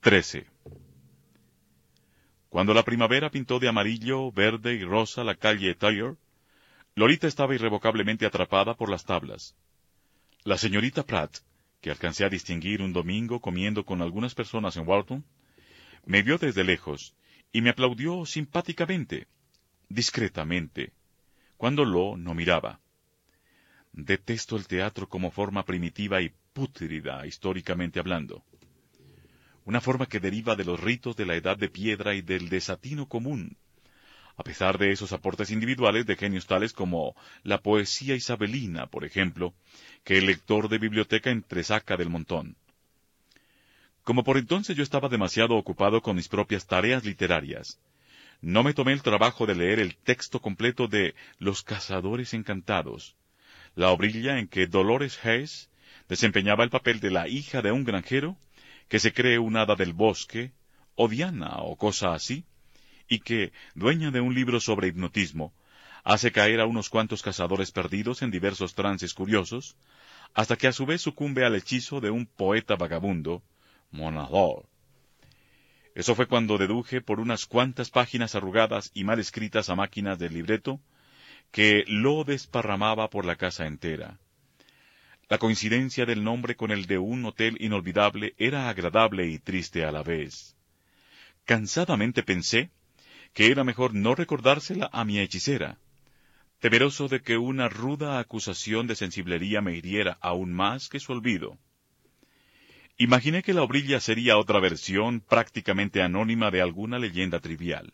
13. Cuando la primavera pintó de amarillo, verde y rosa la calle Tyre, Lolita estaba irrevocablemente atrapada por las tablas. La señorita Pratt, que alcancé a distinguir un domingo comiendo con algunas personas en Walton, me vio desde lejos y me aplaudió simpáticamente, discretamente, cuando Lo no miraba. Detesto el teatro como forma primitiva y pútrida, históricamente hablando una forma que deriva de los ritos de la edad de piedra y del desatino común, a pesar de esos aportes individuales de genios tales como la poesía isabelina, por ejemplo, que el lector de biblioteca entresaca del montón. Como por entonces yo estaba demasiado ocupado con mis propias tareas literarias, no me tomé el trabajo de leer el texto completo de Los Cazadores Encantados, la obrilla en que Dolores Hayes desempeñaba el papel de la hija de un granjero que se cree un hada del bosque, o Diana, o cosa así, y que, dueña de un libro sobre hipnotismo, hace caer a unos cuantos cazadores perdidos en diversos trances curiosos, hasta que a su vez sucumbe al hechizo de un poeta vagabundo, Monador. Eso fue cuando deduje por unas cuantas páginas arrugadas y mal escritas a máquinas del libreto, que lo desparramaba por la casa entera. La coincidencia del nombre con el de un hotel inolvidable era agradable y triste a la vez. Cansadamente pensé que era mejor no recordársela a mi hechicera, temeroso de que una ruda acusación de sensiblería me hiriera aún más que su olvido. Imaginé que la obrilla sería otra versión prácticamente anónima de alguna leyenda trivial.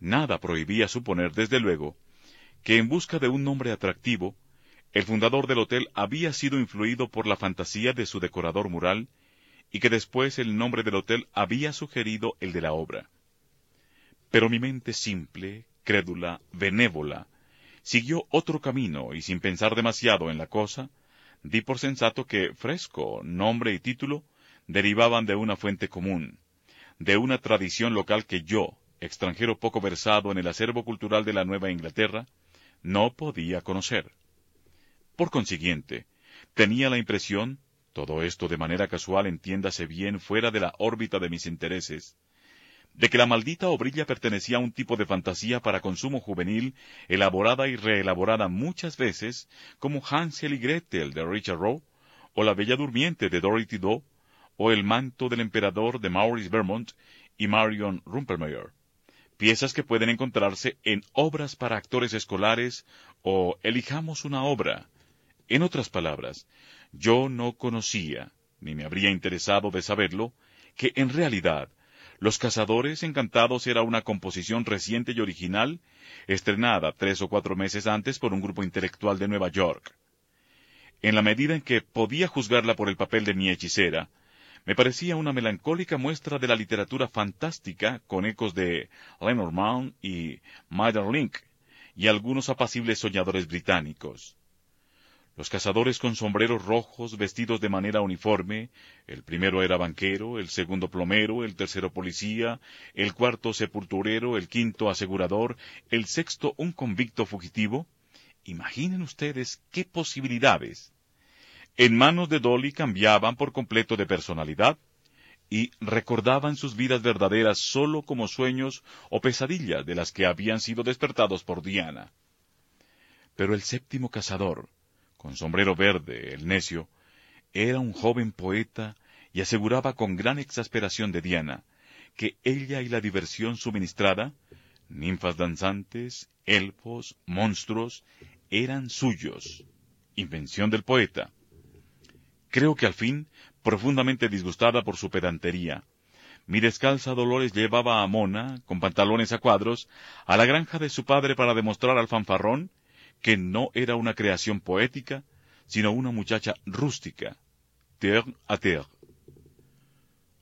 Nada prohibía suponer, desde luego, que en busca de un nombre atractivo, el fundador del hotel había sido influido por la fantasía de su decorador mural y que después el nombre del hotel había sugerido el de la obra. Pero mi mente simple, crédula, benévola, siguió otro camino y sin pensar demasiado en la cosa, di por sensato que fresco, nombre y título derivaban de una fuente común, de una tradición local que yo, extranjero poco versado en el acervo cultural de la Nueva Inglaterra, no podía conocer. Por consiguiente, tenía la impresión, todo esto de manera casual entiéndase bien fuera de la órbita de mis intereses, de que la maldita obrilla pertenecía a un tipo de fantasía para consumo juvenil, elaborada y reelaborada muchas veces, como Hansel y Gretel de Richard Rowe, o La Bella Durmiente de Dorothy Doe, o El Manto del Emperador de Maurice Vermont y Marion Rumpelmayer. Piezas que pueden encontrarse en obras para actores escolares o Elijamos una obra, en otras palabras, yo no conocía, ni me habría interesado de saberlo, que en realidad Los Cazadores Encantados era una composición reciente y original, estrenada tres o cuatro meses antes por un grupo intelectual de Nueva York. En la medida en que podía juzgarla por el papel de mi hechicera, me parecía una melancólica muestra de la literatura fantástica con ecos de Lenormand y Link y algunos apacibles soñadores británicos. Los cazadores con sombreros rojos, vestidos de manera uniforme, el primero era banquero, el segundo plomero, el tercero policía, el cuarto sepulturero, el quinto asegurador, el sexto un convicto fugitivo. Imaginen ustedes qué posibilidades. En manos de Dolly cambiaban por completo de personalidad y recordaban sus vidas verdaderas sólo como sueños o pesadillas de las que habían sido despertados por Diana. Pero el séptimo cazador, con sombrero verde, el necio, era un joven poeta y aseguraba con gran exasperación de Diana que ella y la diversión suministrada, ninfas danzantes, elfos, monstruos, eran suyos, invención del poeta. Creo que al fin, profundamente disgustada por su pedantería, mi descalza Dolores llevaba a Mona, con pantalones a cuadros, a la granja de su padre para demostrar al fanfarrón que no era una creación poética, sino una muchacha rústica, terre à terre.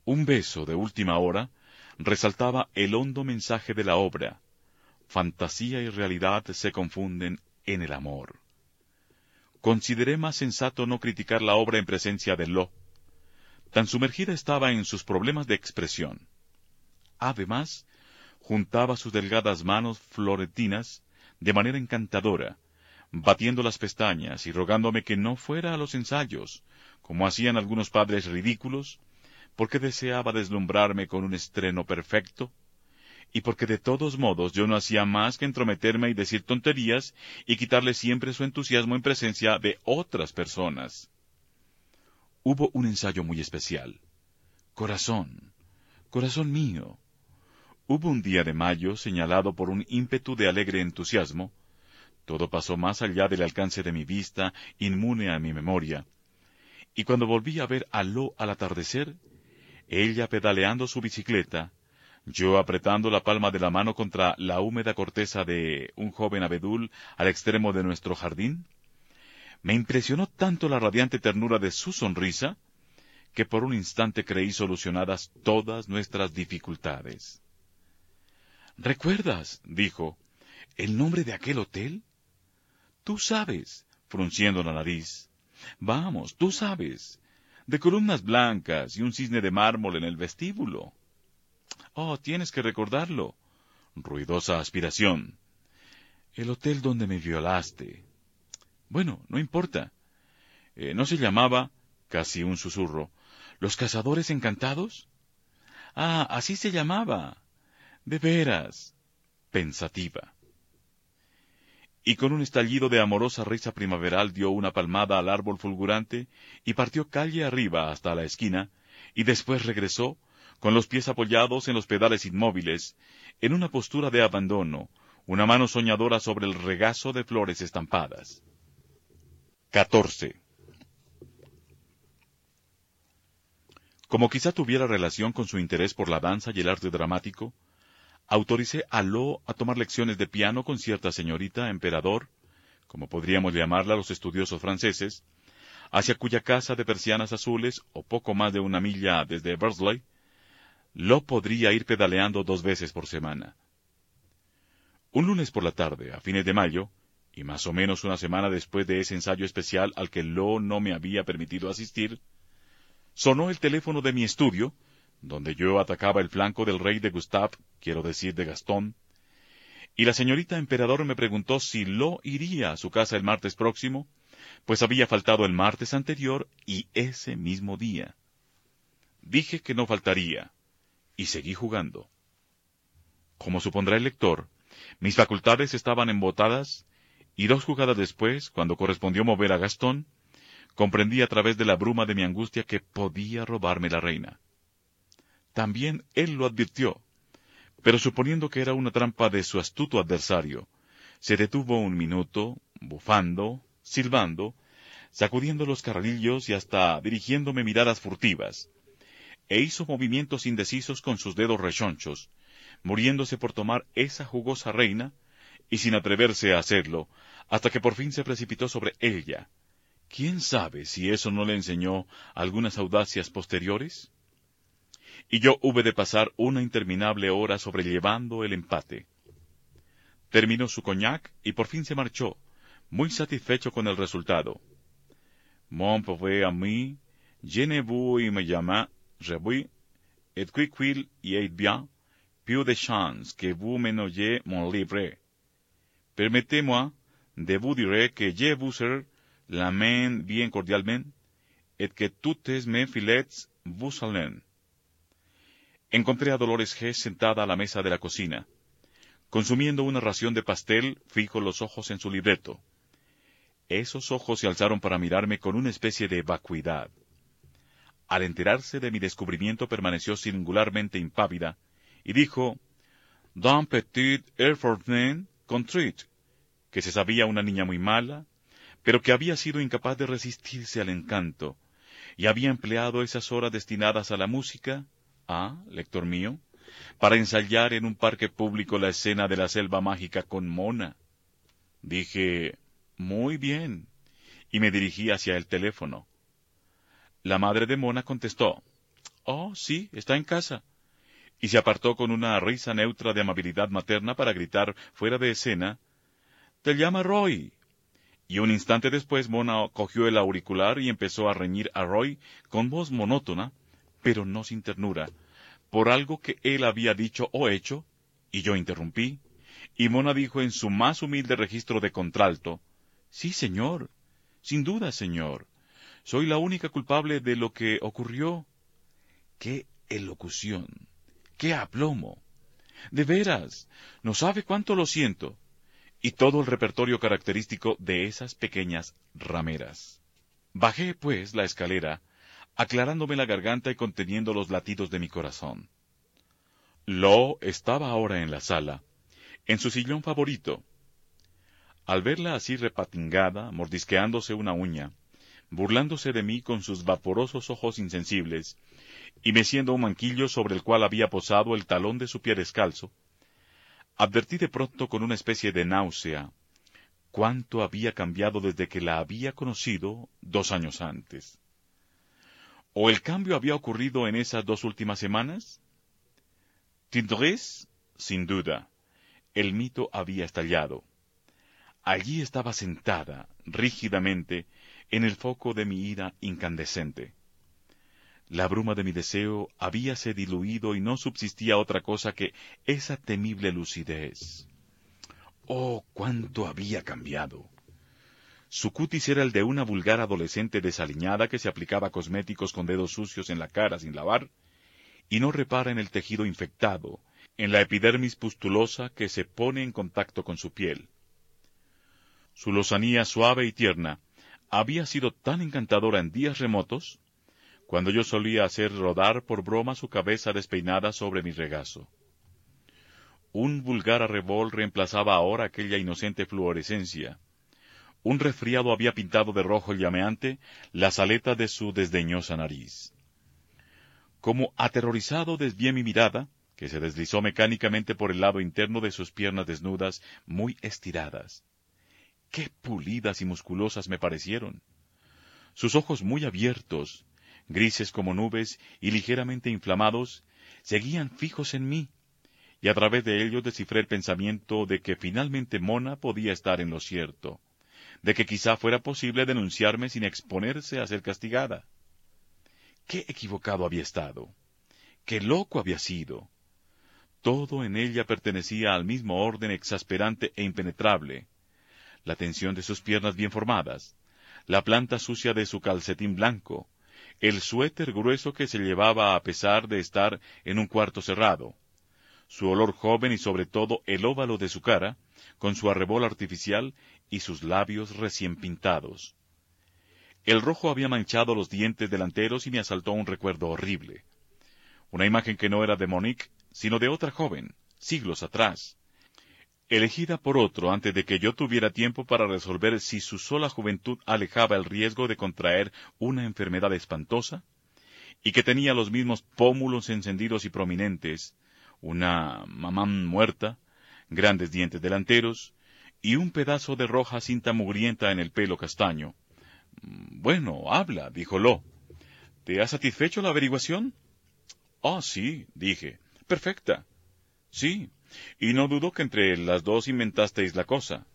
Un beso de última hora resaltaba el hondo mensaje de la obra. Fantasía y realidad se confunden en el amor. Consideré más sensato no criticar la obra en presencia de Lo. Tan sumergida estaba en sus problemas de expresión. Además, juntaba sus delgadas manos florentinas de manera encantadora, batiendo las pestañas y rogándome que no fuera a los ensayos, como hacían algunos padres ridículos, porque deseaba deslumbrarme con un estreno perfecto, y porque de todos modos yo no hacía más que entrometerme y decir tonterías y quitarle siempre su entusiasmo en presencia de otras personas. Hubo un ensayo muy especial. Corazón, corazón mío. Hubo un día de mayo señalado por un ímpetu de alegre entusiasmo, todo pasó más allá del alcance de mi vista, inmune a mi memoria. Y cuando volví a ver a Lo al atardecer, ella pedaleando su bicicleta, yo apretando la palma de la mano contra la húmeda corteza de un joven abedul al extremo de nuestro jardín, me impresionó tanto la radiante ternura de su sonrisa, que por un instante creí solucionadas todas nuestras dificultades. ¿Recuerdas, dijo, el nombre de aquel hotel? Tú sabes, frunciendo la nariz. Vamos, tú sabes. De columnas blancas y un cisne de mármol en el vestíbulo. Oh, tienes que recordarlo. Ruidosa aspiración. El hotel donde me violaste. Bueno, no importa. Eh, ¿No se llamaba, casi un susurro, Los Cazadores Encantados? Ah, así se llamaba. De veras. Pensativa y con un estallido de amorosa risa primaveral dio una palmada al árbol fulgurante y partió calle arriba hasta la esquina, y después regresó, con los pies apoyados en los pedales inmóviles, en una postura de abandono, una mano soñadora sobre el regazo de flores estampadas. 14. Como quizá tuviera relación con su interés por la danza y el arte dramático, autoricé a Lo a tomar lecciones de piano con cierta señorita emperador, como podríamos llamarla los estudiosos franceses, hacia cuya casa de persianas azules, o poco más de una milla desde Bursley, Lo podría ir pedaleando dos veces por semana. Un lunes por la tarde, a fines de mayo, y más o menos una semana después de ese ensayo especial al que Lo no me había permitido asistir, sonó el teléfono de mi estudio, donde yo atacaba el flanco del rey de Gustave, quiero decir de Gastón, y la señorita emperador me preguntó si Lo iría a su casa el martes próximo, pues había faltado el martes anterior y ese mismo día. Dije que no faltaría, y seguí jugando. Como supondrá el lector, mis facultades estaban embotadas, y dos jugadas después, cuando correspondió mover a Gastón, comprendí a través de la bruma de mi angustia que podía robarme la reina. También él lo advirtió, pero suponiendo que era una trampa de su astuto adversario, se detuvo un minuto, bufando, silbando, sacudiendo los carrillos y hasta dirigiéndome miradas furtivas, e hizo movimientos indecisos con sus dedos rechonchos, muriéndose por tomar esa jugosa reina, y sin atreverse a hacerlo, hasta que por fin se precipitó sobre ella. ¿Quién sabe si eso no le enseñó algunas audacias posteriores? Y yo hube de pasar una interminable hora sobrellevando el empate. Terminó su coñac y por fin se marchó, muy satisfecho con el resultado. Mon pauvre ami, vous me llama, vous, et qu'il y ait bien, plus de chance que vous m'ennoyez mon livre. Permettez-moi de vous dire que je vous la main bien cordialmente, et que toutes mes filets vous saluent. Encontré a Dolores G. sentada a la mesa de la cocina. Consumiendo una ración de pastel, fijo los ojos en su libreto. Esos ojos se alzaron para mirarme con una especie de vacuidad. al enterarse de mi descubrimiento permaneció singularmente impávida, y dijo, D'un petit effortment contrit, que se sabía una niña muy mala, pero que había sido incapaz de resistirse al encanto, y había empleado esas horas destinadas a la música, ah, lector mío, para ensayar en un parque público la escena de la selva mágica con Mona. Dije, muy bien, y me dirigí hacia el teléfono. La madre de Mona contestó, Oh, sí, está en casa, y se apartó con una risa neutra de amabilidad materna para gritar fuera de escena, Te llama Roy. Y un instante después Mona cogió el auricular y empezó a reñir a Roy con voz monótona, pero no sin ternura, por algo que él había dicho o hecho, y yo interrumpí, y Mona dijo en su más humilde registro de contralto, Sí, señor, sin duda, señor, soy la única culpable de lo que ocurrió. ¡Qué elocución! ¡Qué aplomo! De veras, no sabe cuánto lo siento. Y todo el repertorio característico de esas pequeñas rameras. Bajé, pues, la escalera, aclarándome la garganta y conteniendo los latidos de mi corazón. Lo estaba ahora en la sala, en su sillón favorito. Al verla así repatingada, mordisqueándose una uña, burlándose de mí con sus vaporosos ojos insensibles, y meciendo un manquillo sobre el cual había posado el talón de su pie descalzo, advertí de pronto con una especie de náusea cuánto había cambiado desde que la había conocido dos años antes. ¿O el cambio había ocurrido en esas dos últimas semanas? Tindres, sin duda. El mito había estallado. Allí estaba sentada, rígidamente, en el foco de mi ira incandescente. La bruma de mi deseo habíase diluido y no subsistía otra cosa que esa temible lucidez. Oh, cuánto había cambiado. Su cutis era el de una vulgar adolescente desaliñada que se aplicaba cosméticos con dedos sucios en la cara sin lavar, y no repara en el tejido infectado, en la epidermis pustulosa que se pone en contacto con su piel. Su lozanía suave y tierna había sido tan encantadora en días remotos, cuando yo solía hacer rodar por broma su cabeza despeinada sobre mi regazo. Un vulgar arrebol reemplazaba ahora aquella inocente fluorescencia, un resfriado había pintado de rojo llameante las aletas de su desdeñosa nariz. Como aterrorizado desvié mi mirada, que se deslizó mecánicamente por el lado interno de sus piernas desnudas, muy estiradas. ¡Qué pulidas y musculosas me parecieron! Sus ojos muy abiertos, grises como nubes y ligeramente inflamados, seguían fijos en mí, y a través de ellos descifré el pensamiento de que finalmente Mona podía estar en lo cierto de que quizá fuera posible denunciarme sin exponerse a ser castigada. Qué equivocado había estado. Qué loco había sido. Todo en ella pertenecía al mismo orden exasperante e impenetrable. La tensión de sus piernas bien formadas, la planta sucia de su calcetín blanco, el suéter grueso que se llevaba a pesar de estar en un cuarto cerrado, su olor joven y sobre todo el óvalo de su cara, con su arrebol artificial y sus labios recién pintados. El rojo había manchado los dientes delanteros y me asaltó un recuerdo horrible. Una imagen que no era de Monique, sino de otra joven, siglos atrás, elegida por otro antes de que yo tuviera tiempo para resolver si su sola juventud alejaba el riesgo de contraer una enfermedad espantosa, y que tenía los mismos pómulos encendidos y prominentes, una mamán muerta, grandes dientes delanteros, y un pedazo de roja cinta mugrienta en el pelo castaño. Bueno, habla, dijo Lo. ¿Te ha satisfecho la averiguación? Ah, sí, dije. Perfecta. Sí, y no dudo que entre las dos inventasteis la cosa.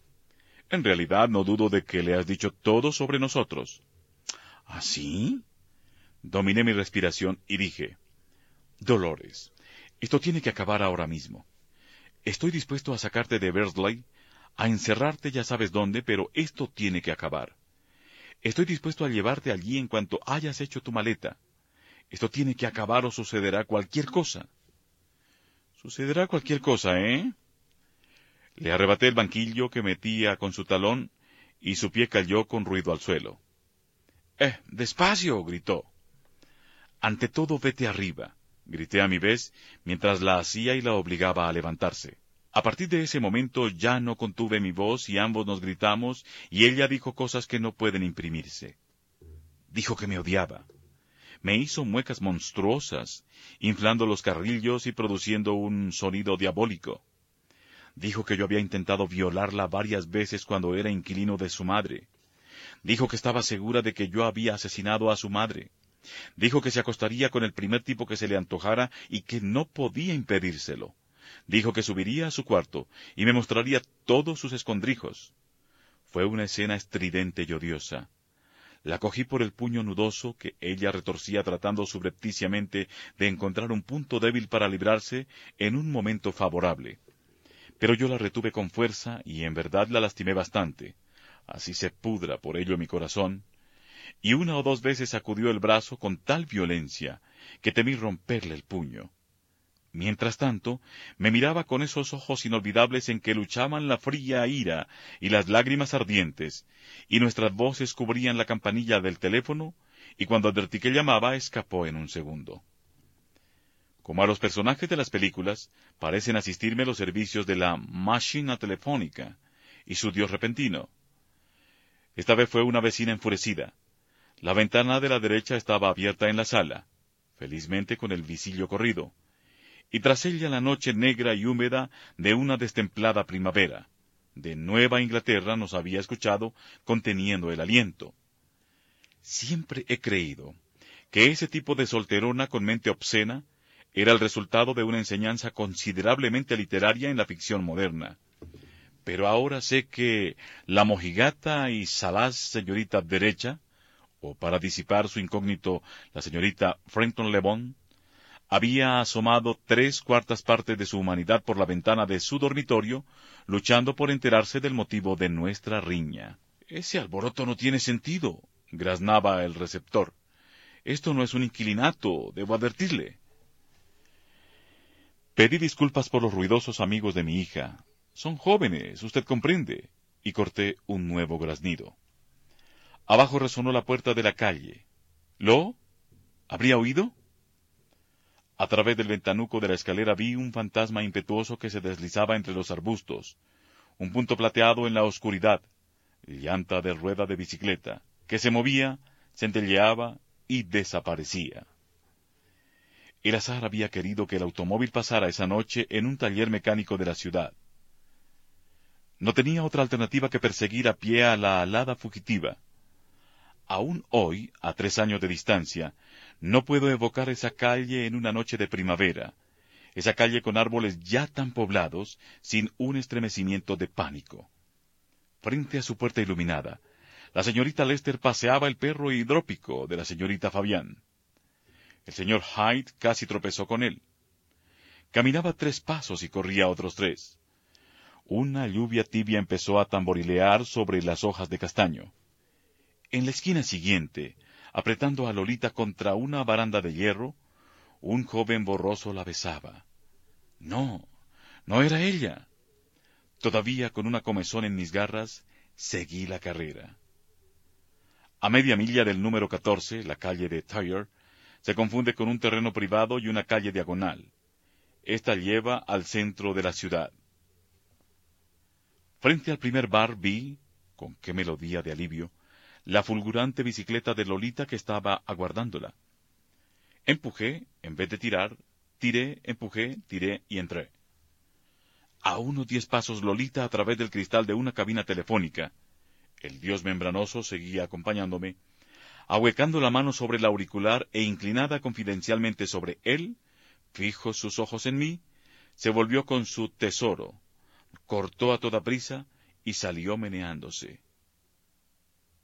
En realidad no dudo de que le has dicho todo sobre nosotros. ¿Ah, sí? Dominé mi respiración y dije, Dolores, esto tiene que acabar ahora mismo. Estoy dispuesto a sacarte de Bersley, a encerrarte ya sabes dónde, pero esto tiene que acabar. Estoy dispuesto a llevarte allí en cuanto hayas hecho tu maleta. Esto tiene que acabar o sucederá cualquier cosa. Sucederá cualquier cosa, ¿eh? Le arrebaté el banquillo que metía con su talón y su pie cayó con ruido al suelo. ¡Eh, despacio! gritó. Ante todo, vete arriba, grité a mi vez, mientras la hacía y la obligaba a levantarse. A partir de ese momento ya no contuve mi voz y ambos nos gritamos y ella dijo cosas que no pueden imprimirse. Dijo que me odiaba. Me hizo muecas monstruosas, inflando los carrillos y produciendo un sonido diabólico. Dijo que yo había intentado violarla varias veces cuando era inquilino de su madre. Dijo que estaba segura de que yo había asesinado a su madre. Dijo que se acostaría con el primer tipo que se le antojara y que no podía impedírselo. Dijo que subiría a su cuarto y me mostraría todos sus escondrijos. Fue una escena estridente y odiosa. La cogí por el puño nudoso que ella retorcía tratando subrepticiamente de encontrar un punto débil para librarse en un momento favorable. Pero yo la retuve con fuerza y en verdad la lastimé bastante. Así se pudra por ello mi corazón. Y una o dos veces sacudió el brazo con tal violencia que temí romperle el puño. Mientras tanto, me miraba con esos ojos inolvidables en que luchaban la fría ira y las lágrimas ardientes, y nuestras voces cubrían la campanilla del teléfono, y cuando advertí que llamaba, escapó en un segundo. Como a los personajes de las películas, parecen asistirme los servicios de la máquina telefónica y su dios repentino. Esta vez fue una vecina enfurecida. La ventana de la derecha estaba abierta en la sala, felizmente con el visillo corrido y tras ella la noche negra y húmeda de una destemplada primavera. De Nueva Inglaterra nos había escuchado conteniendo el aliento. Siempre he creído que ese tipo de solterona con mente obscena era el resultado de una enseñanza considerablemente literaria en la ficción moderna. Pero ahora sé que la mojigata y salaz señorita derecha, o para disipar su incógnito la señorita Frankton Le había asomado tres cuartas partes de su humanidad por la ventana de su dormitorio, luchando por enterarse del motivo de nuestra riña. Ese alboroto no tiene sentido, graznaba el receptor. Esto no es un inquilinato, debo advertirle. Pedí disculpas por los ruidosos amigos de mi hija. Son jóvenes, usted comprende. Y corté un nuevo graznido. Abajo resonó la puerta de la calle. ¿Lo? ¿Habría oído? A través del ventanuco de la escalera vi un fantasma impetuoso que se deslizaba entre los arbustos, un punto plateado en la oscuridad, llanta de rueda de bicicleta, que se movía, centelleaba y desaparecía. El azar había querido que el automóvil pasara esa noche en un taller mecánico de la ciudad. No tenía otra alternativa que perseguir a pie a la alada fugitiva. Aún hoy, a tres años de distancia, no puedo evocar esa calle en una noche de primavera, esa calle con árboles ya tan poblados, sin un estremecimiento de pánico. Frente a su puerta iluminada, la señorita Lester paseaba el perro hidrópico de la señorita Fabián. El señor Hyde casi tropezó con él. Caminaba tres pasos y corría otros tres. Una lluvia tibia empezó a tamborilear sobre las hojas de castaño. En la esquina siguiente, apretando a Lolita contra una baranda de hierro, un joven borroso la besaba. No, no era ella. Todavía con una comezón en mis garras, seguí la carrera. A media milla del número 14, la calle de Tyre, se confunde con un terreno privado y una calle diagonal. Esta lleva al centro de la ciudad. Frente al primer bar vi, con qué melodía de alivio, la fulgurante bicicleta de Lolita que estaba aguardándola. Empujé, en vez de tirar, tiré, empujé, tiré y entré. A unos diez pasos Lolita a través del cristal de una cabina telefónica. El dios membranoso seguía acompañándome, ahuecando la mano sobre el auricular e inclinada confidencialmente sobre él, fijos sus ojos en mí, se volvió con su tesoro, cortó a toda prisa y salió meneándose.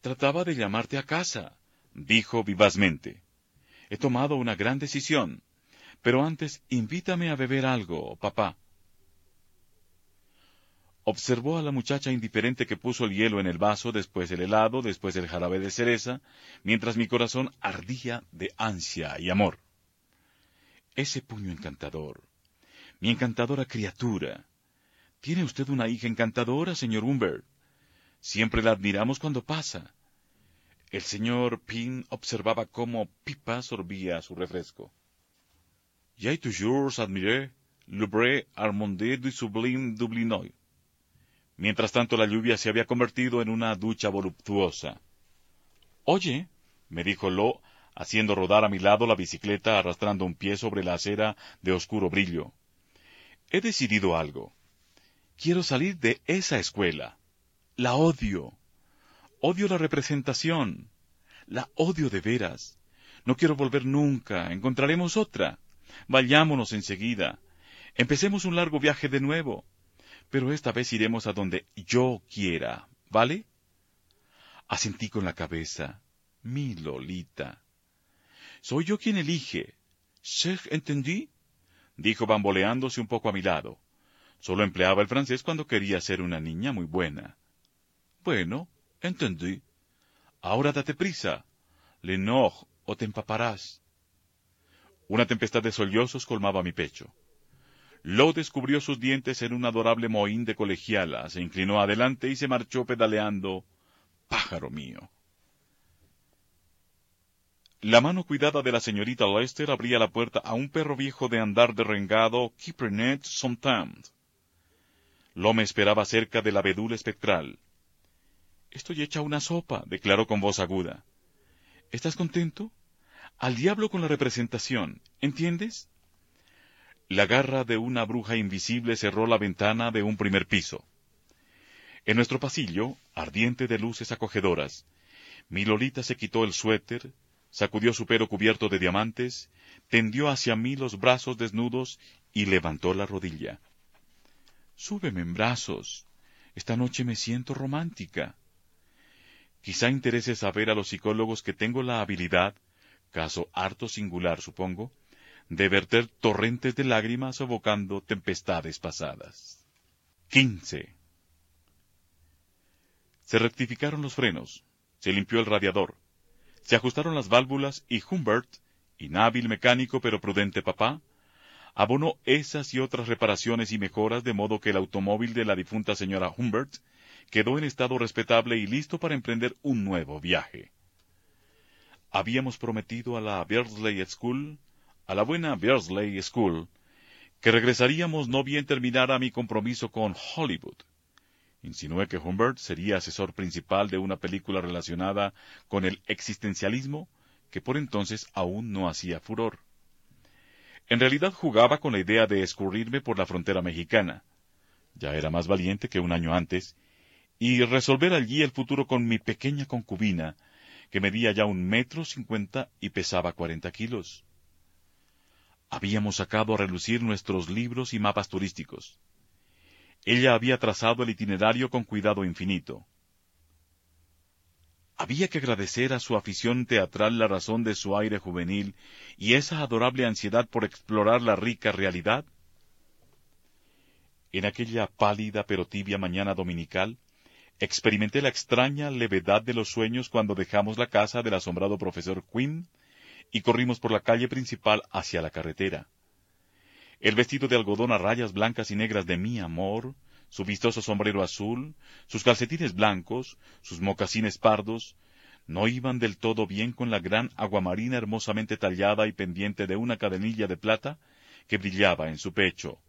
Trataba de llamarte a casa, dijo vivazmente. He tomado una gran decisión. Pero antes invítame a beber algo, papá. Observó a la muchacha indiferente que puso el hielo en el vaso, después el helado, después el jarabe de cereza, mientras mi corazón ardía de ansia y amor. Ese puño encantador, mi encantadora criatura. Tiene usted una hija encantadora, señor Humbert. Siempre la admiramos cuando pasa. El señor Pin observaba cómo Pipa sorbía su refresco. J'ai toujours admiré le vrai armondé du sublime Dublinois. Mientras tanto la lluvia se había convertido en una ducha voluptuosa. Oye, me dijo Lo, haciendo rodar a mi lado la bicicleta arrastrando un pie sobre la acera de oscuro brillo. He decidido algo. Quiero salir de esa escuela. La odio. Odio la representación. La odio de veras. No quiero volver nunca. Encontraremos otra. Vayámonos enseguida. Empecemos un largo viaje de nuevo. Pero esta vez iremos a donde yo quiera, ¿vale? Asentí con la cabeza. Mi Lolita. Soy yo quien elige. ¿Se entendí? dijo bamboleándose un poco a mi lado. Solo empleaba el francés cuando quería ser una niña muy buena. Bueno, entendí. Ahora date prisa. Lenore, o te empaparás. Una tempestad de sollozos colmaba mi pecho. Lo descubrió sus dientes en un adorable mohín de colegiala, se inclinó adelante y se marchó pedaleando. Pájaro mío. La mano cuidada de la señorita Lester abría la puerta a un perro viejo de andar derrengado, Kiprenet sometimes. Lo me esperaba cerca del abedul espectral. Estoy hecha una sopa, declaró con voz aguda. ¿Estás contento? Al diablo con la representación, ¿entiendes? La garra de una bruja invisible cerró la ventana de un primer piso. En nuestro pasillo, ardiente de luces acogedoras, mi Lolita se quitó el suéter, sacudió su pelo cubierto de diamantes, tendió hacia mí los brazos desnudos y levantó la rodilla. Súbeme en brazos. Esta noche me siento romántica. Quizá interese saber a los psicólogos que tengo la habilidad, caso harto singular supongo, de verter torrentes de lágrimas evocando tempestades pasadas. 15. Se rectificaron los frenos, se limpió el radiador, se ajustaron las válvulas y Humbert, inhábil mecánico pero prudente papá, abonó esas y otras reparaciones y mejoras de modo que el automóvil de la difunta señora Humbert quedó en estado respetable y listo para emprender un nuevo viaje. Habíamos prometido a la Beardsley School, a la buena Beardsley School, que regresaríamos no bien terminara mi compromiso con Hollywood. Insinué que Humbert sería asesor principal de una película relacionada con el existencialismo que por entonces aún no hacía furor. En realidad jugaba con la idea de escurrirme por la frontera mexicana. Ya era más valiente que un año antes, y resolver allí el futuro con mi pequeña concubina, que medía ya un metro cincuenta y pesaba cuarenta kilos. Habíamos sacado a relucir nuestros libros y mapas turísticos. Ella había trazado el itinerario con cuidado infinito. Había que agradecer a su afición teatral la razón de su aire juvenil y esa adorable ansiedad por explorar la rica realidad. En aquella pálida pero tibia mañana dominical, Experimenté la extraña levedad de los sueños cuando dejamos la casa del asombrado profesor Quinn y corrimos por la calle principal hacia la carretera. El vestido de algodón a rayas blancas y negras de mi amor, su vistoso sombrero azul, sus calcetines blancos, sus mocasines pardos, no iban del todo bien con la gran aguamarina hermosamente tallada y pendiente de una cadenilla de plata que brillaba en su pecho.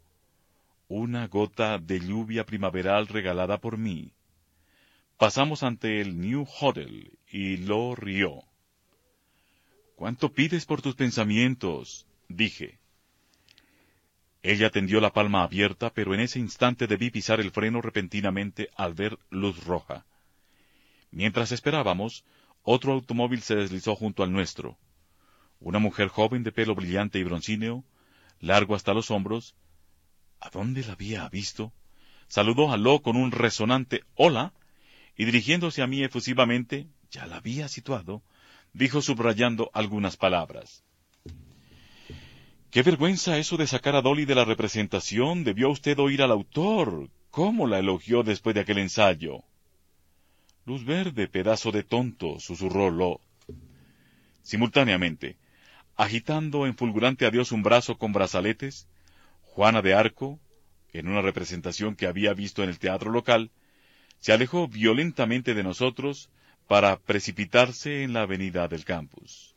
Una gota de lluvia primaveral regalada por mí. Pasamos ante el New Hotel y lo rió. ¿Cuánto pides por tus pensamientos? dije. Ella tendió la palma abierta, pero en ese instante debí pisar el freno repentinamente al ver luz roja. Mientras esperábamos, otro automóvil se deslizó junto al nuestro. Una mujer joven de pelo brillante y broncíneo, largo hasta los hombros, ¿a dónde la había visto? Saludó a Lo con un resonante hola y dirigiéndose a mí efusivamente, ya la había situado, dijo subrayando algunas palabras. Qué vergüenza eso de sacar a Dolly de la representación. Debió usted oír al autor. ¿Cómo la elogió después de aquel ensayo? Luz verde, pedazo de tonto, susurró Lo. Simultáneamente, agitando en fulgurante adiós un brazo con brazaletes, Juana de Arco, en una representación que había visto en el teatro local, se alejó violentamente de nosotros para precipitarse en la avenida del campus.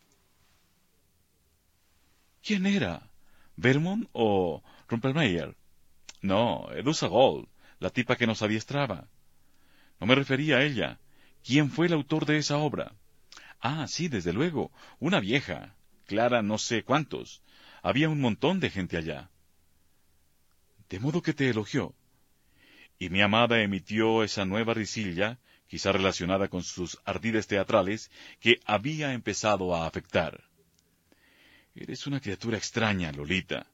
¿Quién era? ¿Vermont o Rumpelmeyer? No, Edusa Gold, la tipa que nos adiestraba. No me refería a ella. ¿Quién fue el autor de esa obra? Ah, sí, desde luego, una vieja. Clara no sé cuántos. Había un montón de gente allá. De modo que te elogió. Y mi amada emitió esa nueva risilla, quizá relacionada con sus ardides teatrales, que había empezado a afectar. Eres una criatura extraña, Lolita,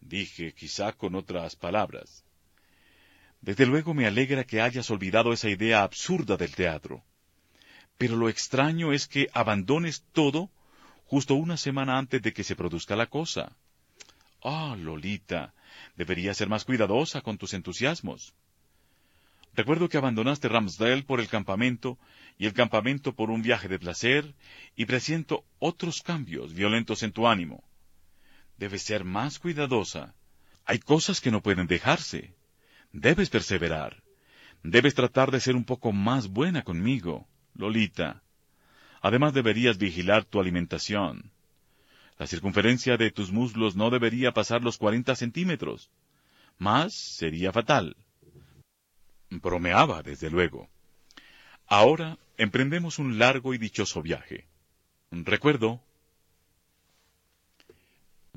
dije, quizá con otras palabras. Desde luego me alegra que hayas olvidado esa idea absurda del teatro. Pero lo extraño es que abandones todo justo una semana antes de que se produzca la cosa. Ah, Lolita, deberías ser más cuidadosa con tus entusiasmos. Recuerdo que abandonaste Ramsdale por el campamento y el campamento por un viaje de placer, y presiento otros cambios violentos en tu ánimo. Debes ser más cuidadosa. Hay cosas que no pueden dejarse. Debes perseverar. Debes tratar de ser un poco más buena conmigo, Lolita. Además deberías vigilar tu alimentación. La circunferencia de tus muslos no debería pasar los cuarenta centímetros. Más sería fatal. Bromeaba, desde luego. Ahora emprendemos un largo y dichoso viaje. Recuerdo.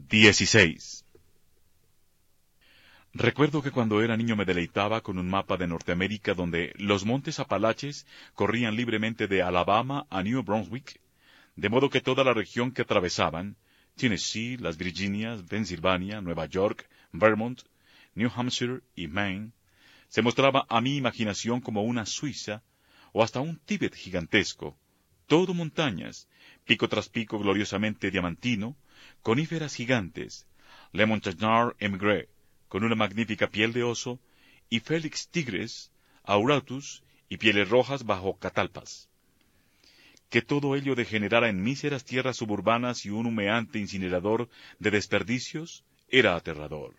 16. Recuerdo que cuando era niño me deleitaba con un mapa de Norteamérica donde los montes Apalaches corrían libremente de Alabama a New Brunswick, de modo que toda la región que atravesaban, Tennessee, las Virginias, Pensilvania, Nueva York, Vermont, New Hampshire y Maine, se mostraba a mi imaginación como una Suiza o hasta un Tíbet gigantesco, todo montañas, pico tras pico gloriosamente diamantino, coníferas gigantes, Le Montagnard Emgré, con una magnífica piel de oso, y Félix Tigres, Auratus y pieles rojas bajo catalpas. Que todo ello degenerara en míseras tierras suburbanas y un humeante incinerador de desperdicios era aterrador.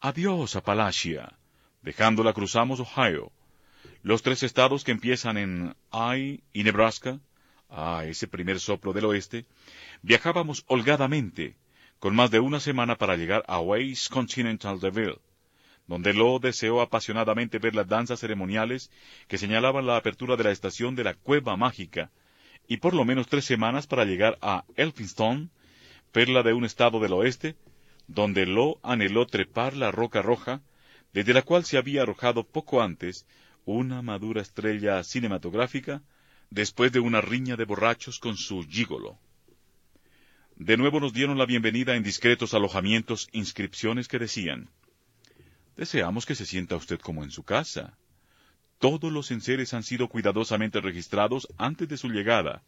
Adiós, Apalachia, Dejándola cruzamos Ohio. Los tres estados que empiezan en I y Nebraska, ah, ese primer soplo del oeste, viajábamos holgadamente, con más de una semana para llegar a West Continental Deville, donde Lo deseó apasionadamente ver las danzas ceremoniales que señalaban la apertura de la estación de la Cueva Mágica, y por lo menos tres semanas para llegar a Elphinstone, perla de un estado del oeste, donde Lo anheló trepar la roca roja, desde la cual se había arrojado poco antes una madura estrella cinematográfica después de una riña de borrachos con su gigolo. De nuevo nos dieron la bienvenida en discretos alojamientos inscripciones que decían Deseamos que se sienta usted como en su casa. Todos los enseres han sido cuidadosamente registrados antes de su llegada.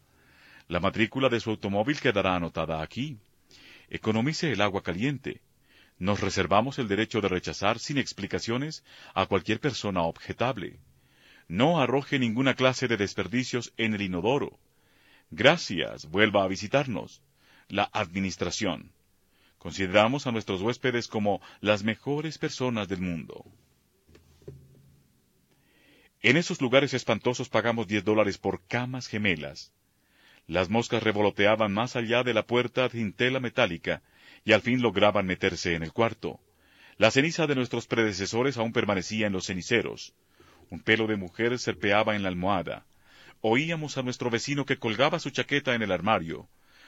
La matrícula de su automóvil quedará anotada aquí. Economice el agua caliente nos reservamos el derecho de rechazar sin explicaciones a cualquier persona objetable. No arroje ninguna clase de desperdicios en el inodoro. Gracias, vuelva a visitarnos. La Administración. Consideramos a nuestros huéspedes como las mejores personas del mundo. En esos lugares espantosos pagamos diez dólares por camas gemelas. Las moscas revoloteaban más allá de la puerta de tela metálica y al fin lograban meterse en el cuarto. La ceniza de nuestros predecesores aún permanecía en los ceniceros. Un pelo de mujer serpeaba en la almohada. Oíamos a nuestro vecino que colgaba su chaqueta en el armario.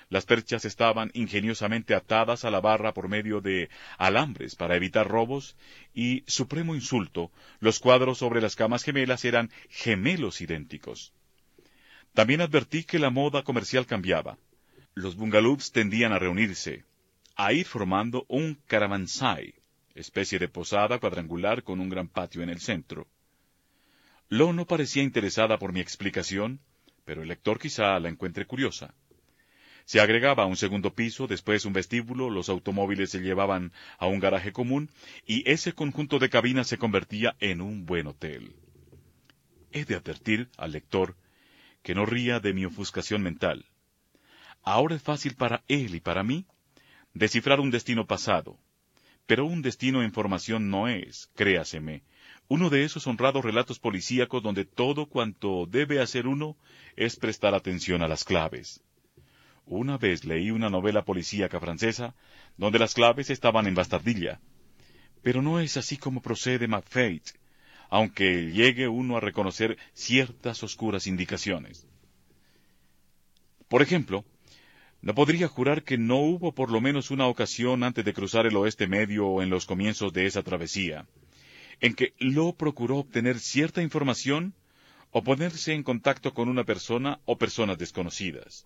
Las perchas estaban ingeniosamente atadas a la barra por medio de alambres para evitar robos y, supremo insulto, los cuadros sobre las camas gemelas eran gemelos idénticos. También advertí que la moda comercial cambiaba. Los bungalows tendían a reunirse, a ir formando un caravansai, especie de posada cuadrangular con un gran patio en el centro. Lo no parecía interesada por mi explicación, pero el lector quizá la encuentre curiosa. Se agregaba un segundo piso, después un vestíbulo, los automóviles se llevaban a un garaje común y ese conjunto de cabinas se convertía en un buen hotel. He de advertir al lector que no ría de mi ofuscación mental. Ahora es fácil para él y para mí descifrar un destino pasado, pero un destino en formación no es, créaseme, uno de esos honrados relatos policíacos donde todo cuanto debe hacer uno es prestar atención a las claves. Una vez leí una novela policíaca francesa donde las claves estaban en bastardilla. Pero no es así como procede MacFate, aunque llegue uno a reconocer ciertas oscuras indicaciones. Por ejemplo, no podría jurar que no hubo por lo menos una ocasión antes de cruzar el oeste medio o en los comienzos de esa travesía, en que Lo procuró obtener cierta información o ponerse en contacto con una persona o personas desconocidas.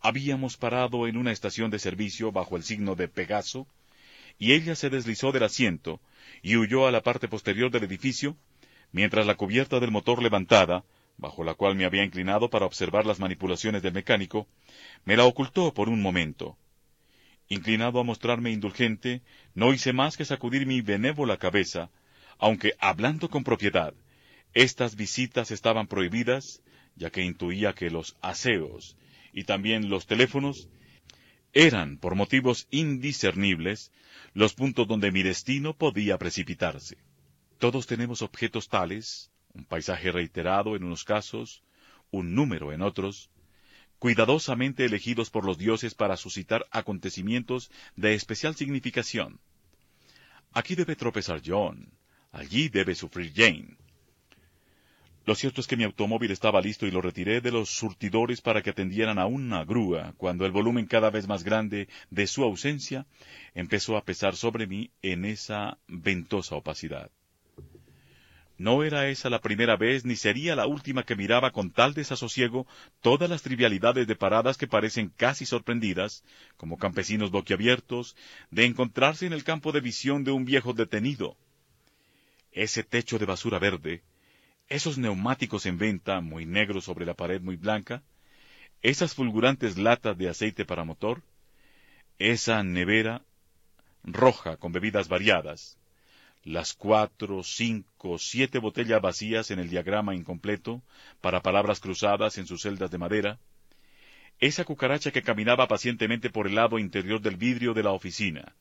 Habíamos parado en una estación de servicio bajo el signo de Pegaso, y ella se deslizó del asiento y huyó a la parte posterior del edificio, mientras la cubierta del motor levantada, bajo la cual me había inclinado para observar las manipulaciones del mecánico, me la ocultó por un momento. Inclinado a mostrarme indulgente, no hice más que sacudir mi benévola cabeza, aunque, hablando con propiedad, estas visitas estaban prohibidas, ya que intuía que los aseos y también los teléfonos, eran, por motivos indiscernibles, los puntos donde mi destino podía precipitarse. Todos tenemos objetos tales, un paisaje reiterado en unos casos, un número en otros, cuidadosamente elegidos por los dioses para suscitar acontecimientos de especial significación. Aquí debe tropezar John, allí debe sufrir Jane, lo cierto es que mi automóvil estaba listo y lo retiré de los surtidores para que atendieran a una grúa, cuando el volumen cada vez más grande de su ausencia empezó a pesar sobre mí en esa ventosa opacidad. No era esa la primera vez ni sería la última que miraba con tal desasosiego todas las trivialidades de paradas que parecen casi sorprendidas, como campesinos boquiabiertos, de encontrarse en el campo de visión de un viejo detenido. Ese techo de basura verde, esos neumáticos en venta, muy negros sobre la pared muy blanca, esas fulgurantes latas de aceite para motor, esa nevera roja con bebidas variadas, las cuatro, cinco, siete botellas vacías en el diagrama incompleto para palabras cruzadas en sus celdas de madera, esa cucaracha que caminaba pacientemente por el lado interior del vidrio de la oficina.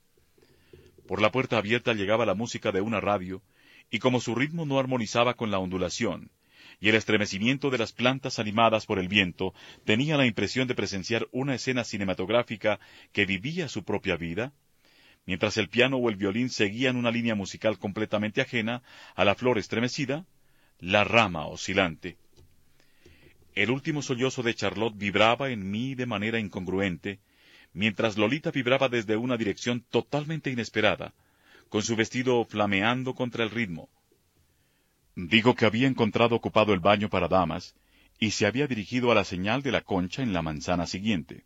Por la puerta abierta llegaba la música de una radio y como su ritmo no armonizaba con la ondulación, y el estremecimiento de las plantas animadas por el viento, tenía la impresión de presenciar una escena cinematográfica que vivía su propia vida, mientras el piano o el violín seguían una línea musical completamente ajena a la flor estremecida, la rama oscilante. El último sollozo de Charlotte vibraba en mí de manera incongruente, mientras Lolita vibraba desde una dirección totalmente inesperada, con su vestido flameando contra el ritmo. Digo que había encontrado ocupado el baño para damas y se había dirigido a la señal de la concha en la manzana siguiente.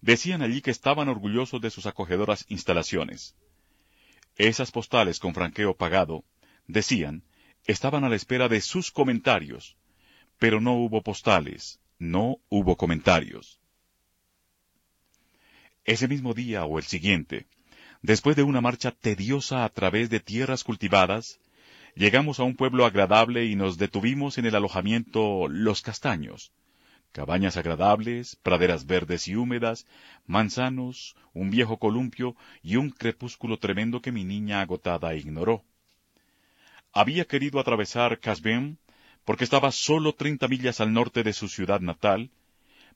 Decían allí que estaban orgullosos de sus acogedoras instalaciones. Esas postales con franqueo pagado, decían, estaban a la espera de sus comentarios, pero no hubo postales, no hubo comentarios. Ese mismo día o el siguiente, Después de una marcha tediosa a través de tierras cultivadas, llegamos a un pueblo agradable y nos detuvimos en el alojamiento Los Castaños. Cabañas agradables, praderas verdes y húmedas, manzanos, un viejo columpio y un crepúsculo tremendo que mi niña agotada ignoró. Había querido atravesar Casbin porque estaba solo treinta millas al norte de su ciudad natal,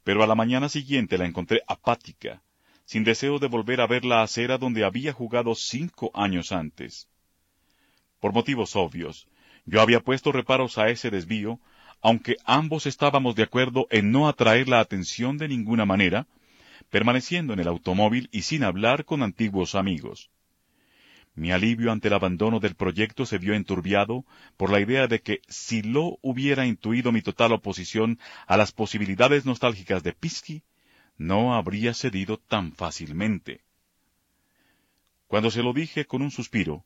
pero a la mañana siguiente la encontré apática, sin deseo de volver a ver la acera donde había jugado cinco años antes. Por motivos obvios, yo había puesto reparos a ese desvío, aunque ambos estábamos de acuerdo en no atraer la atención de ninguna manera, permaneciendo en el automóvil y sin hablar con antiguos amigos. Mi alivio ante el abandono del proyecto se vio enturbiado por la idea de que si lo hubiera intuido mi total oposición a las posibilidades nostálgicas de Pisky, no habría cedido tan fácilmente. Cuando se lo dije con un suspiro,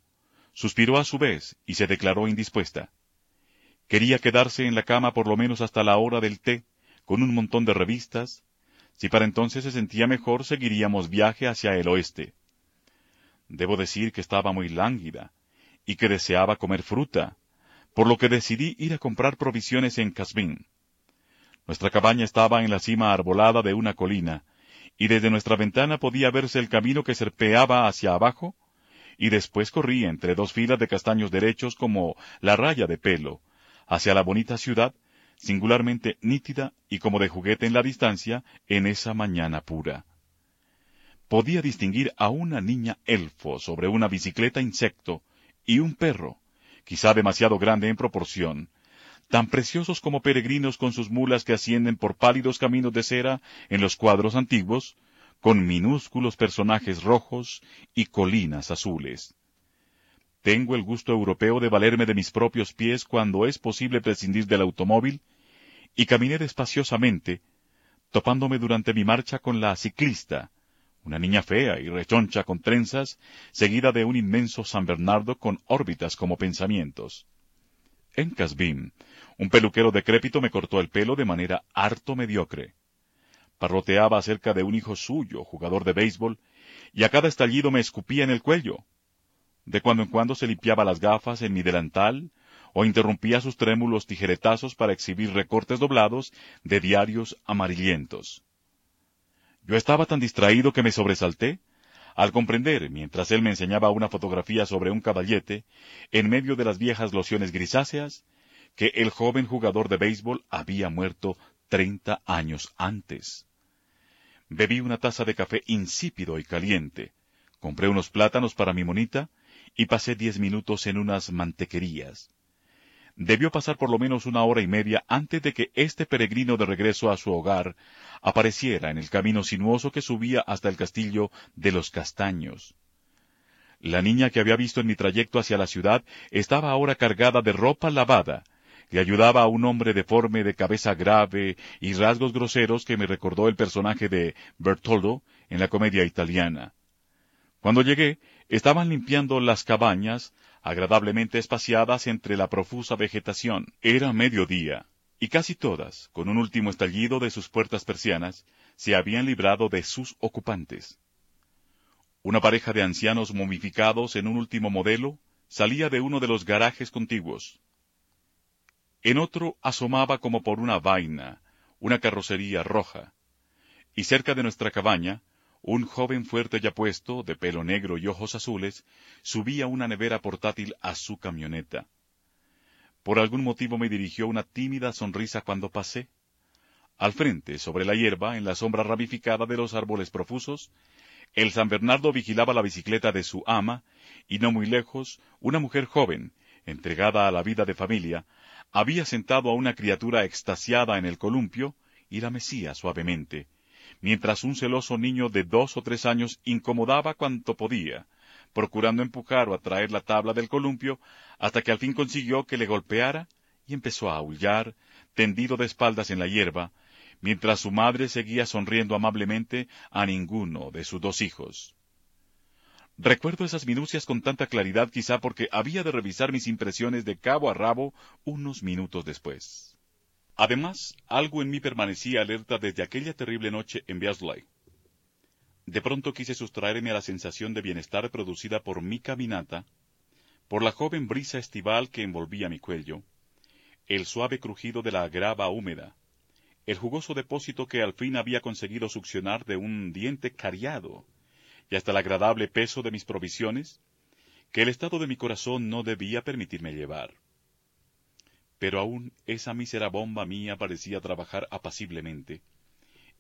suspiró a su vez y se declaró indispuesta. Quería quedarse en la cama por lo menos hasta la hora del té, con un montón de revistas. Si para entonces se sentía mejor, seguiríamos viaje hacia el oeste. Debo decir que estaba muy lánguida y que deseaba comer fruta, por lo que decidí ir a comprar provisiones en Casbin. Nuestra cabaña estaba en la cima arbolada de una colina, y desde nuestra ventana podía verse el camino que serpeaba hacia abajo, y después corría entre dos filas de castaños derechos como la raya de pelo, hacia la bonita ciudad, singularmente nítida y como de juguete en la distancia, en esa mañana pura. Podía distinguir a una niña elfo sobre una bicicleta insecto y un perro, quizá demasiado grande en proporción, tan preciosos como peregrinos con sus mulas que ascienden por pálidos caminos de cera en los cuadros antiguos, con minúsculos personajes rojos y colinas azules. Tengo el gusto europeo de valerme de mis propios pies cuando es posible prescindir del automóvil, y caminé despaciosamente, topándome durante mi marcha con la ciclista, una niña fea y rechoncha con trenzas, seguida de un inmenso San Bernardo con órbitas como pensamientos. En Casbim, un peluquero decrépito me cortó el pelo de manera harto mediocre. Parroteaba acerca de un hijo suyo, jugador de béisbol, y a cada estallido me escupía en el cuello. De cuando en cuando se limpiaba las gafas en mi delantal, o interrumpía sus trémulos tijeretazos para exhibir recortes doblados de diarios amarillentos. Yo estaba tan distraído que me sobresalté al comprender, mientras él me enseñaba una fotografía sobre un caballete, en medio de las viejas lociones grisáceas, que el joven jugador de béisbol había muerto treinta años antes. Bebí una taza de café insípido y caliente, compré unos plátanos para mi monita y pasé diez minutos en unas mantequerías. Debió pasar por lo menos una hora y media antes de que este peregrino de regreso a su hogar apareciera en el camino sinuoso que subía hasta el castillo de los castaños. La niña que había visto en mi trayecto hacia la ciudad estaba ahora cargada de ropa lavada, le ayudaba a un hombre deforme de cabeza grave y rasgos groseros que me recordó el personaje de Bertoldo en la comedia italiana. Cuando llegué, estaban limpiando las cabañas, agradablemente espaciadas entre la profusa vegetación. Era mediodía, y casi todas, con un último estallido de sus puertas persianas, se habían librado de sus ocupantes. Una pareja de ancianos momificados en un último modelo salía de uno de los garajes contiguos. En otro asomaba como por una vaina una carrocería roja, y cerca de nuestra cabaña un joven fuerte y apuesto, de pelo negro y ojos azules, subía una nevera portátil a su camioneta. Por algún motivo me dirigió una tímida sonrisa cuando pasé. Al frente, sobre la hierba, en la sombra ramificada de los árboles profusos, el San Bernardo vigilaba la bicicleta de su ama, y no muy lejos, una mujer joven, entregada a la vida de familia, había sentado a una criatura extasiada en el columpio y la mecía suavemente, mientras un celoso niño de dos o tres años incomodaba cuanto podía, procurando empujar o atraer la tabla del columpio, hasta que al fin consiguió que le golpeara y empezó a aullar, tendido de espaldas en la hierba, mientras su madre seguía sonriendo amablemente a ninguno de sus dos hijos. Recuerdo esas minucias con tanta claridad quizá porque había de revisar mis impresiones de cabo a rabo unos minutos después. Además, algo en mí permanecía alerta desde aquella terrible noche en Beasley. De pronto quise sustraerme a la sensación de bienestar producida por mi caminata, por la joven brisa estival que envolvía mi cuello, el suave crujido de la grava húmeda, el jugoso depósito que al fin había conseguido succionar de un diente cariado, y hasta el agradable peso de mis provisiones, que el estado de mi corazón no debía permitirme llevar pero aún esa mísera bomba mía parecía trabajar apaciblemente,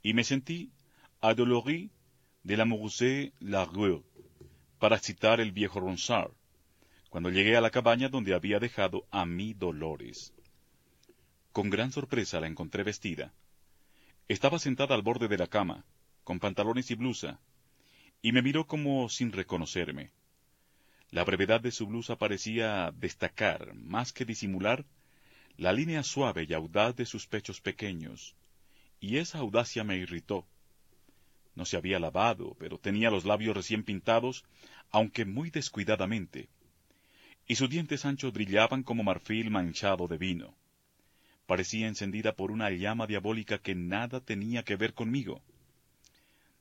y me sentí adolori de la Mourse Largueux, para citar el viejo Ronsard, cuando llegué a la cabaña donde había dejado a mi Dolores. Con gran sorpresa la encontré vestida. Estaba sentada al borde de la cama, con pantalones y blusa, y me miró como sin reconocerme. La brevedad de su blusa parecía destacar, más que disimular, la línea suave y audaz de sus pechos pequeños, y esa audacia me irritó. No se había lavado, pero tenía los labios recién pintados, aunque muy descuidadamente. y sus dientes anchos brillaban como marfil manchado de vino. Parecía encendida por una llama diabólica que nada tenía que ver conmigo.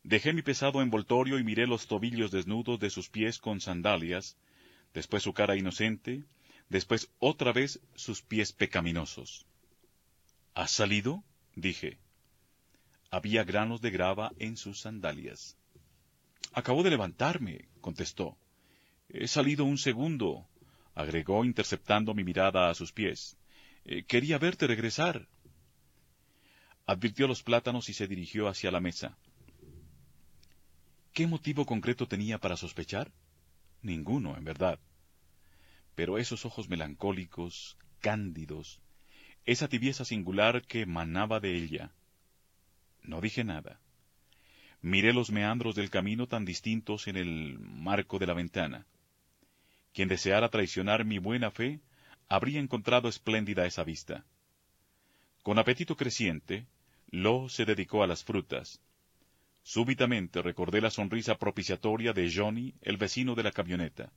Dejé mi pesado envoltorio y miré los tobillos desnudos de sus pies con sandalias, después su cara inocente, después otra vez sus pies pecaminosos. ¿Has salido? dije. Había granos de grava en sus sandalias. Acabo de levantarme, contestó. He salido un segundo, agregó interceptando mi mirada a sus pies. Eh, quería verte regresar. Advirtió los plátanos y se dirigió hacia la mesa. ¿Qué motivo concreto tenía para sospechar? Ninguno, en verdad. Pero esos ojos melancólicos, cándidos, esa tibieza singular que manaba de ella. No dije nada. Miré los meandros del camino tan distintos en el marco de la ventana. Quien deseara traicionar mi buena fe habría encontrado espléndida esa vista. Con apetito creciente, Lo se dedicó a las frutas. Súbitamente recordé la sonrisa propiciatoria de Johnny, el vecino de la camioneta.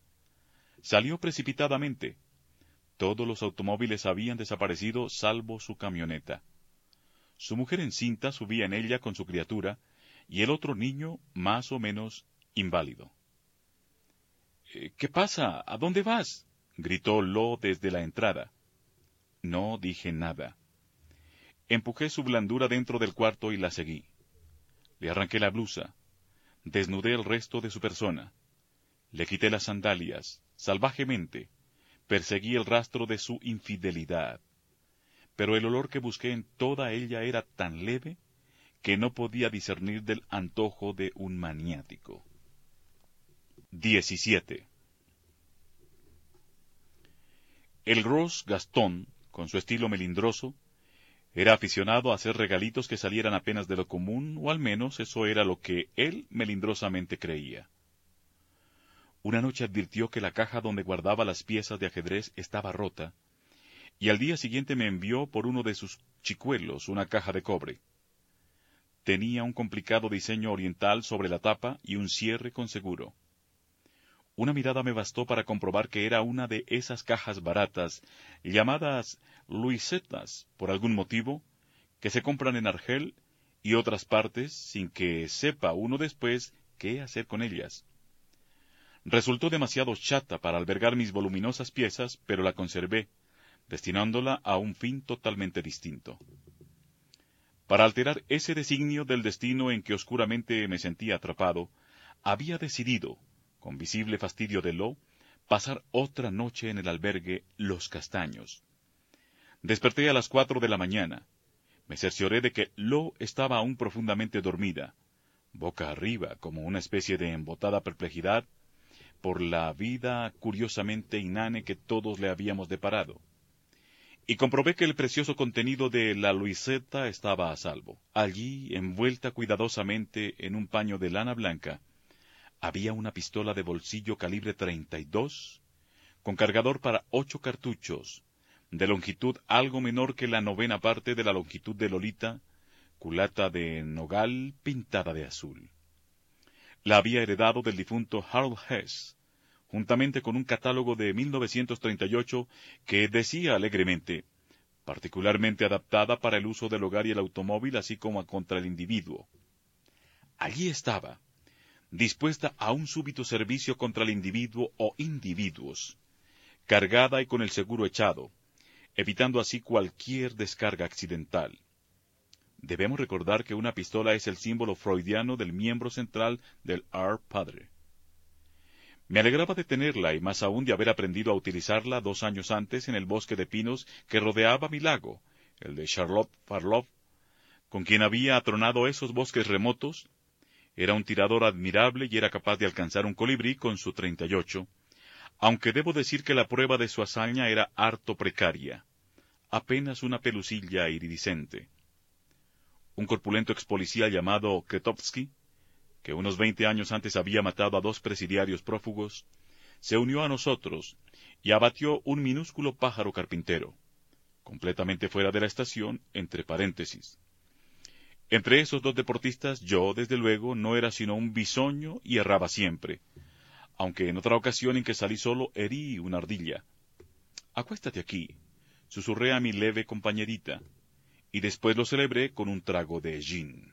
Salió precipitadamente. Todos los automóviles habían desaparecido salvo su camioneta. Su mujer encinta subía en ella con su criatura y el otro niño más o menos inválido. Eh, ¿Qué pasa? ¿A dónde vas? gritó Lo desde la entrada. No dije nada. Empujé su blandura dentro del cuarto y la seguí. Le arranqué la blusa. Desnudé el resto de su persona. Le quité las sandalias, salvajemente. Perseguí el rastro de su infidelidad. Pero el olor que busqué en toda ella era tan leve que no podía discernir del antojo de un maniático. 17. El Ross Gastón, con su estilo melindroso, era aficionado a hacer regalitos que salieran apenas de lo común, o al menos eso era lo que él melindrosamente creía. Una noche advirtió que la caja donde guardaba las piezas de ajedrez estaba rota, y al día siguiente me envió por uno de sus chicuelos una caja de cobre. Tenía un complicado diseño oriental sobre la tapa y un cierre con seguro. Una mirada me bastó para comprobar que era una de esas cajas baratas, llamadas Luisetas, por algún motivo, que se compran en Argel y otras partes sin que sepa uno después qué hacer con ellas. Resultó demasiado chata para albergar mis voluminosas piezas, pero la conservé, destinándola a un fin totalmente distinto. Para alterar ese designio del destino en que oscuramente me sentía atrapado, había decidido, con visible fastidio de Lo, pasar otra noche en el albergue Los Castaños. Desperté a las cuatro de la mañana. Me cercioré de que Lo estaba aún profundamente dormida, boca arriba, como una especie de embotada perplejidad por la vida curiosamente inane que todos le habíamos deparado. Y comprobé que el precioso contenido de la Luiseta estaba a salvo. Allí, envuelta cuidadosamente en un paño de lana blanca, había una pistola de bolsillo calibre 32, con cargador para ocho cartuchos, de longitud algo menor que la novena parte de la longitud de Lolita, culata de nogal pintada de azul. La había heredado del difunto Harold Hess, juntamente con un catálogo de 1938 que decía alegremente, particularmente adaptada para el uso del hogar y el automóvil, así como contra el individuo. Allí estaba, dispuesta a un súbito servicio contra el individuo o individuos, cargada y con el seguro echado, evitando así cualquier descarga accidental. Debemos recordar que una pistola es el símbolo freudiano del miembro central del R Padre. Me alegraba de tenerla y más aún de haber aprendido a utilizarla dos años antes en el bosque de pinos que rodeaba mi lago, el de Charlotte Farlow, con quien había atronado esos bosques remotos era un tirador admirable y era capaz de alcanzar un colibrí con su 38, aunque debo decir que la prueba de su hazaña era harto precaria, apenas una pelusilla iridiscente. Un corpulento expolicía llamado Kretovsky, que unos veinte años antes había matado a dos presidiarios prófugos, se unió a nosotros y abatió un minúsculo pájaro carpintero, completamente fuera de la estación, entre paréntesis. Entre esos dos deportistas yo, desde luego, no era sino un bisoño y erraba siempre, aunque en otra ocasión en que salí solo herí una ardilla. Acuéstate aquí, susurré a mi leve compañerita, y después lo celebré con un trago de gin.